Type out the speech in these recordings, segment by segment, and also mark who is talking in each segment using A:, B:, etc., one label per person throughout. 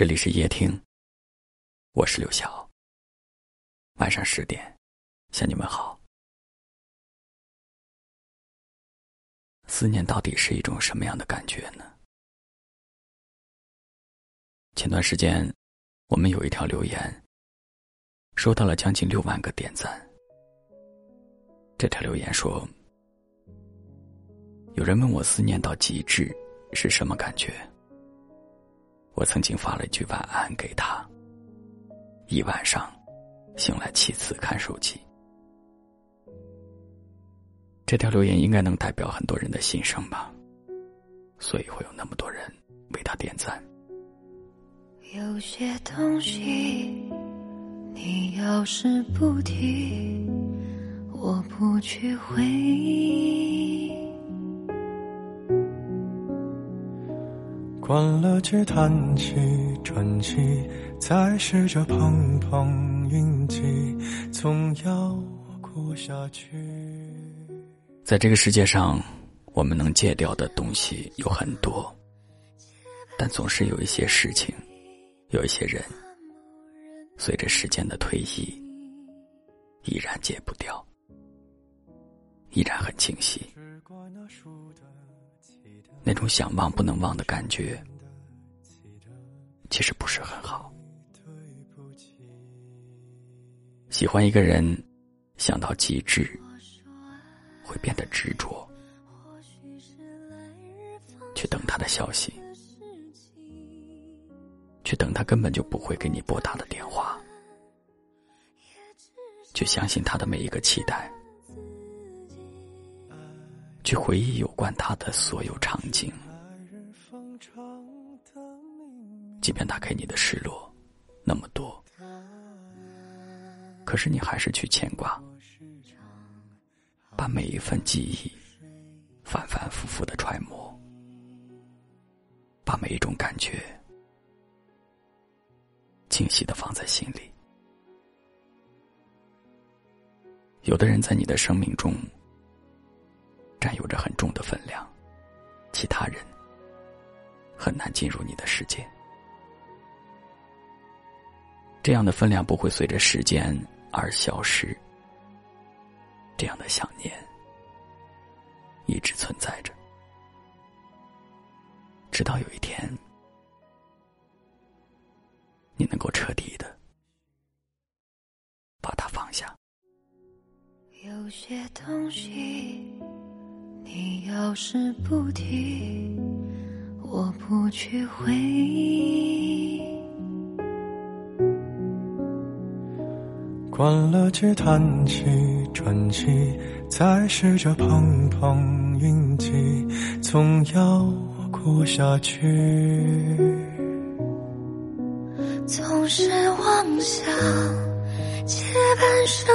A: 这里是夜听，我是刘晓。晚上十点，向你们好。思念到底是一种什么样的感觉呢？前段时间，我们有一条留言，收到了将近六万个点赞。这条留言说：“有人问我思念到极致是什么感觉。”我曾经发了一句晚安给他，一晚上醒来七次看手机。这条留言应该能代表很多人的心声吧，所以会有那么多人为他点赞。
B: 有些东西，你要是不提，我不去回忆。
C: 关了机，叹气，喘气，再试着碰碰运气，总要过下去。
A: 在这个世界上，我们能戒掉的东西有很多，但总是有一些事情，有一些人，随着时间的推移，依然戒不掉，依然很清晰。那种想忘不能忘的感觉，其实不是很好。喜欢一个人，想到极致，会变得执着，去等他的消息，去等他根本就不会给你拨打的电话，去相信他的每一个期待。去回忆有关他的所有场景，即便他给你的失落那么多，可是你还是去牵挂，把每一份记忆反反复复的揣摩，把每一种感觉清晰的放在心里。有的人在你的生命中。占有着很重的分量，其他人很难进入你的世界。这样的分量不会随着时间而消失，这样的想念一直存在着，直到有一天，你能够彻底的把它放下。
B: 有些东西。你要是不提，我不去回忆。
C: 关了机，叹气，喘气，再试着碰碰运气，总要过下去。
B: 总是妄想借半生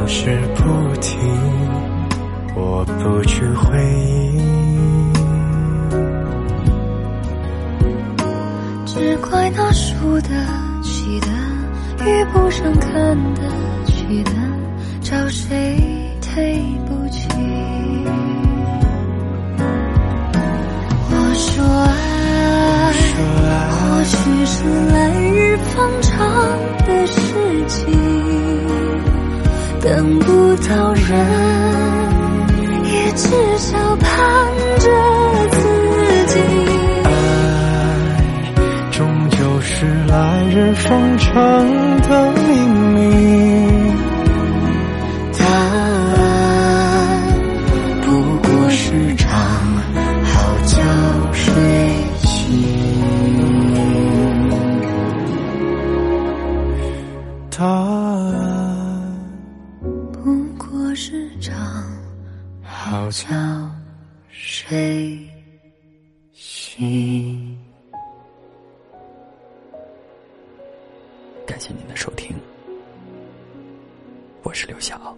B: 消失不停我不去回忆只怪那输得起的遇不上看得起的找谁对不起我说爱或许是来日方长的事情。等不到人，也至少盼着自己。
C: 爱终究是来日方长的秘密，
B: 答案不过是场好觉睡醒。
C: 答案
B: 不我是场
C: 好
B: 觉睡醒。
A: 感谢您的收听，我是刘晓。